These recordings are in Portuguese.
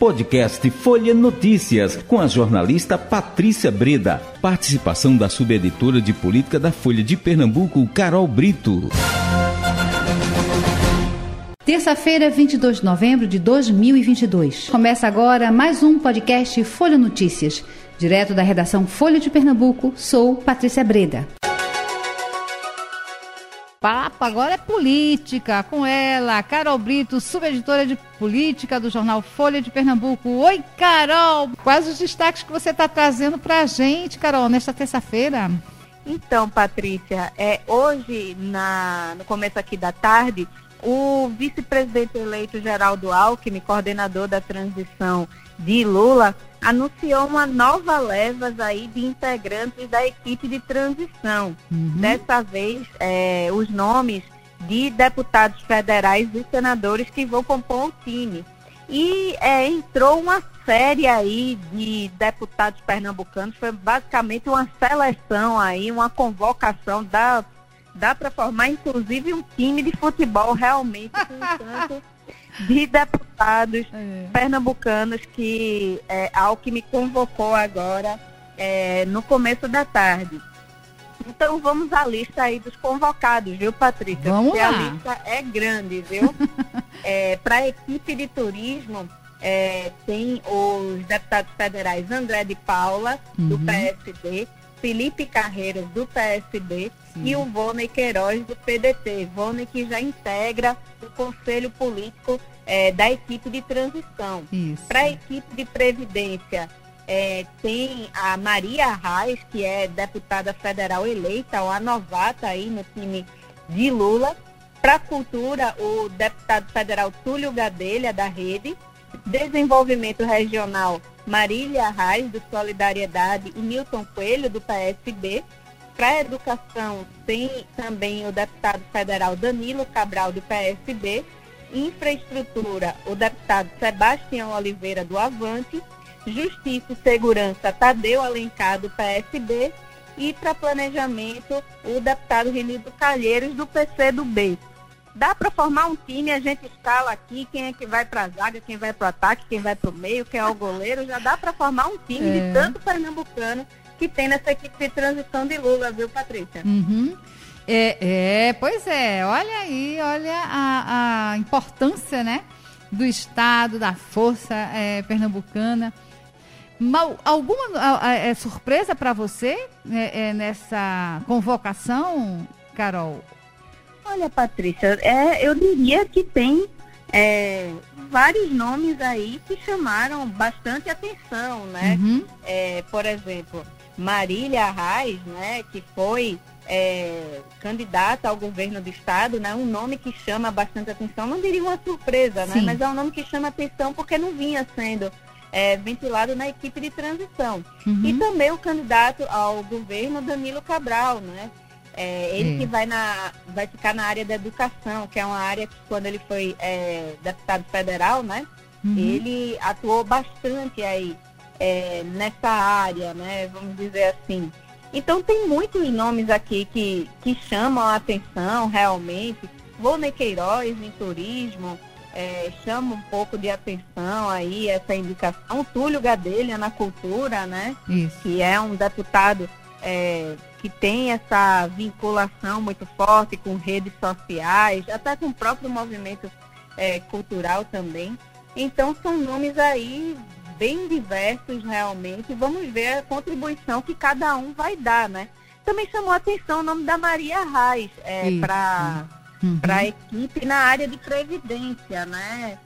Podcast Folha Notícias, com a jornalista Patrícia Breda. Participação da subeditora de política da Folha de Pernambuco, Carol Brito. Terça-feira, 22 de novembro de 2022. Começa agora mais um podcast Folha Notícias. Direto da redação Folha de Pernambuco, sou Patrícia Breda papo agora é política, com ela, Carol Brito, subeditora de política do jornal Folha de Pernambuco. Oi, Carol! Quais os destaques que você está trazendo para a gente, Carol, nesta terça-feira? Então, Patrícia, é, hoje, na, no começo aqui da tarde, o vice-presidente eleito Geraldo Alckmin, coordenador da transição de Lula, anunciou uma nova leva aí de integrantes da equipe de transição. Uhum. Dessa vez, é, os nomes de deputados federais e senadores que vão compor o time. E é, entrou uma série aí de deputados pernambucanos, foi basicamente uma seleção aí, uma convocação, dá, dá para formar inclusive um time de futebol realmente com tanto de deputados é. pernambucanos que é, Alckmin convocou agora é, no começo da tarde. Então vamos à lista aí dos convocados, viu, Patrícia? Vamos Porque lá. a lista é grande, viu? é, Para a equipe de turismo, é, tem os deputados federais André de Paula, uhum. do PSD, Felipe Carreiras, do PSB, Sim. e o Vônei Queiroz, do PDT. Vônei que já integra o Conselho Político é, da equipe de transição. Para a equipe de Previdência, é, tem a Maria Arraes, que é deputada federal eleita, ou a novata aí no time de Lula. Para a Cultura, o deputado federal Túlio Gadelha, da Rede. Desenvolvimento Regional, Marília Arraes, do Solidariedade, e Milton Coelho, do PSB. Para Educação, tem também o deputado federal Danilo Cabral, do PSB Infraestrutura, o deputado Sebastião Oliveira do Avante, Justiça e Segurança, Tadeu Alencar do PSB e para planejamento, o deputado Renildo Calheiros do PC do B. Dá para formar um time, a gente escala aqui quem é que vai para a zaga, quem vai para o ataque, quem vai para o meio, quem é o goleiro, já dá para formar um time é. de tanto pernambucano que tem nessa equipe de transição de Lula, viu, Patrícia? Uhum. É, é, pois é. Olha aí, olha a, a importância, né? Do Estado, da força é, pernambucana. Mal, alguma é, surpresa para você é, é, nessa convocação, Carol? Olha, Patrícia, é, eu diria que tem é, vários nomes aí que chamaram bastante atenção, né? Uhum. É, por exemplo, Marília Arraes, né, que foi é, candidata ao governo do estado, né, um nome que chama bastante atenção, não diria uma surpresa, né, mas é um nome que chama atenção porque não vinha sendo é, ventilado na equipe de transição. Uhum. E também o candidato ao governo, Danilo Cabral, né, é, ele que vai, na, vai ficar na área da educação, que é uma área que quando ele foi é, deputado federal, né, uhum. ele atuou bastante aí é, nessa área, né, vamos dizer assim. Então tem muitos nomes aqui que, que chamam a atenção realmente. Volney Queiroz em turismo, é, chama um pouco de atenção aí essa indicação. Túlio Gadelha na cultura, né? Isso. Que é um deputado é, que tem essa vinculação muito forte com redes sociais, até com o próprio movimento é, cultural também. Então são nomes aí bem diversos realmente. Vamos ver a contribuição que cada um vai dar, né? Também chamou a atenção o nome da Maria Reis é, para uhum. a equipe na área de previdência, né?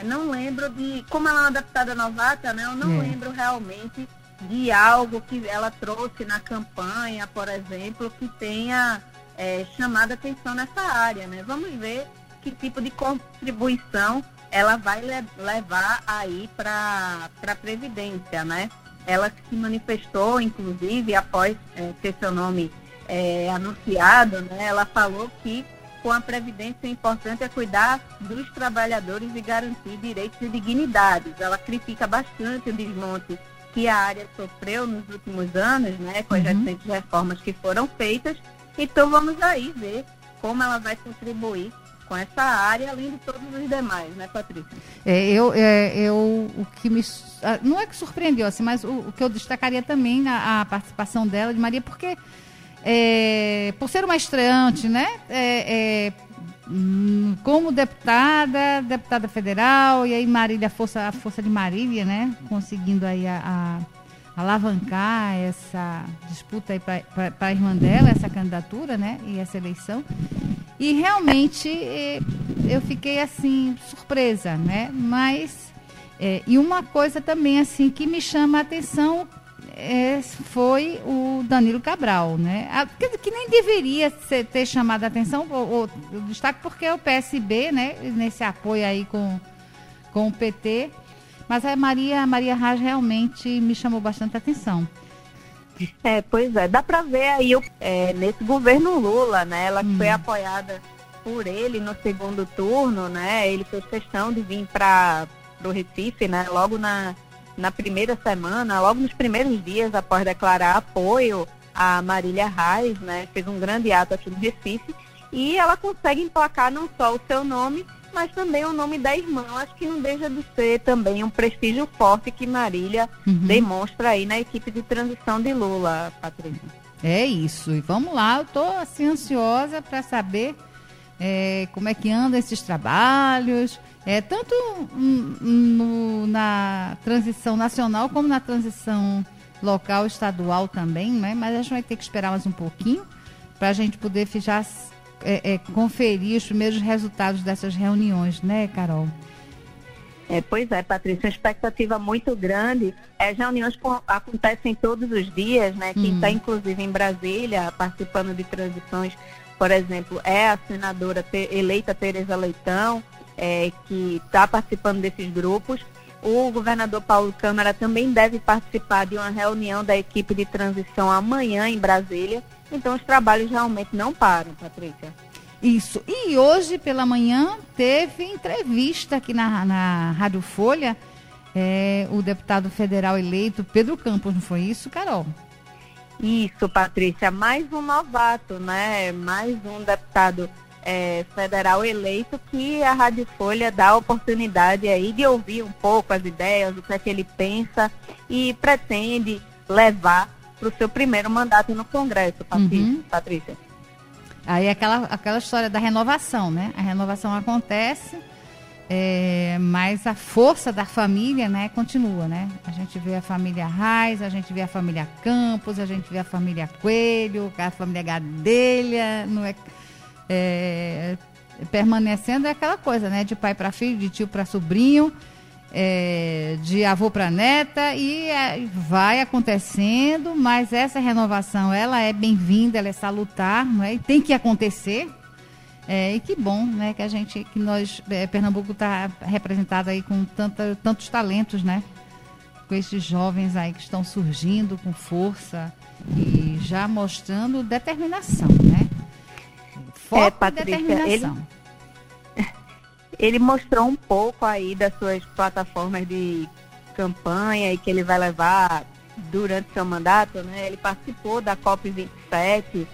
Eu não lembro de. Como ela é uma deputada novata, né? Eu não é. lembro realmente de algo que ela trouxe na campanha, por exemplo, que tenha é, chamado atenção nessa área, né? Vamos ver que tipo de contribuição ela vai le levar aí para a Previdência, né? Ela se manifestou, inclusive, após é, ter seu nome é, anunciado, né? Ela falou que com a Previdência o importante é cuidar dos trabalhadores e garantir direitos e dignidades. Ela critica bastante o desmonte que a área sofreu nos últimos anos, né? Com as uhum. recentes reformas que foram feitas. Então vamos aí ver como ela vai contribuir com essa área, além de todos os demais, né, Patrícia? É, eu, é, eu, o que me, não é que surpreendeu, assim, mas o, o que eu destacaria também na a participação dela, de Maria, porque é, por ser uma estreante, né, é, é como deputada, deputada federal, e aí Marília, a força, a força de Marília, né, conseguindo aí a, a alavancar essa disputa aí para a irmã dela, essa candidatura, né? E essa eleição. E realmente eh, eu fiquei assim, surpresa, né? Mas. É, e uma coisa também assim que me chama a atenção é, foi o Danilo Cabral, né? A, que, que, nem deveria ser, ter chamado a atenção, o, o, destaque porque é o PSB, né? Nesse apoio aí com, com o PT. Mas a Maria, a Maria Raj realmente me chamou bastante atenção. É, pois é, dá para ver aí é, nesse governo Lula, né? Ela hum. foi apoiada por ele no segundo turno, né? Ele fez questão de vir para o Recife, né? Logo na, na primeira semana, logo nos primeiros dias após declarar apoio a Marília Reis, né? Fez um grande ato aqui no Recife e ela consegue emplacar não só o seu nome, mas também o nome da irmã. Acho que não deixa de ser também um prestígio forte que Marília uhum. demonstra aí na equipe de transição de Lula, Patrícia. É isso. E vamos lá, eu estou assim ansiosa para saber é, como é que andam esses trabalhos, é, tanto no, na transição nacional como na transição local, estadual também, né? Mas a gente vai ter que esperar mais um pouquinho para a gente poder já é, é, conferir os primeiros resultados dessas reuniões, né, Carol? É, pois é, Patrícia, uma expectativa muito grande. As reuniões acontecem todos os dias, né? Quem está, hum. inclusive, em Brasília, participando de transições, por exemplo, é a senadora eleita Tereza Leitão, é, que está participando desses grupos. O governador Paulo Câmara também deve participar de uma reunião da equipe de transição amanhã em Brasília. Então os trabalhos realmente não param, Patrícia. Isso. E hoje pela manhã teve entrevista aqui na, na Rádio Folha. É, o deputado federal eleito Pedro Campos, não foi isso, Carol? Isso, Patrícia. Mais um novato, né? Mais um deputado é, federal eleito que a Rádio Folha dá a oportunidade aí de ouvir um pouco as ideias, o que é que ele pensa e pretende levar para o seu primeiro mandato no Congresso, uhum. Patrícia. Aí aquela, aquela história da renovação, né? A renovação acontece, é, mas a força da família, né, continua, né? A gente vê a família Raiz, a gente vê a família Campos, a gente vê a família Coelho, a família Gadelha, não é, é permanecendo é aquela coisa, né? De pai para filho, de tio para sobrinho é, de avô para neta e é, vai acontecendo, mas essa renovação ela é bem-vinda, ela é salutar, não é? E tem que acontecer. É, e que bom, né, que a gente, que nós, é, Pernambuco está representado aí com tanta, tantos talentos, né? Com esses jovens aí que estão surgindo com força e já mostrando determinação, né? Foco é, Patrícia, determinação. Ele ele mostrou um pouco aí das suas plataformas de campanha e que ele vai levar durante seu mandato, né? Ele participou da COP27,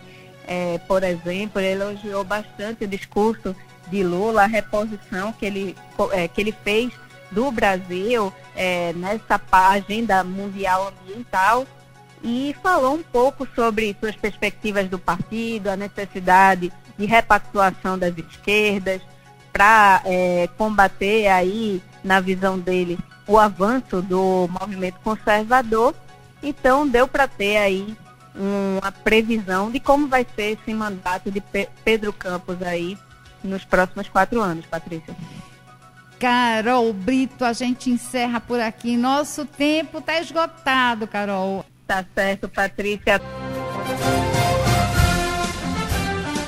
é, por exemplo, ele elogiou bastante o discurso de Lula, a reposição que ele, é, que ele fez do Brasil é, nessa agenda mundial ambiental e falou um pouco sobre suas perspectivas do partido, a necessidade de repactuação das esquerdas, para é, combater aí, na visão dele, o avanço do movimento conservador. Então deu para ter aí uma previsão de como vai ser esse mandato de Pedro Campos aí nos próximos quatro anos, Patrícia. Carol Brito, a gente encerra por aqui. Nosso tempo está esgotado, Carol. Tá certo, Patrícia.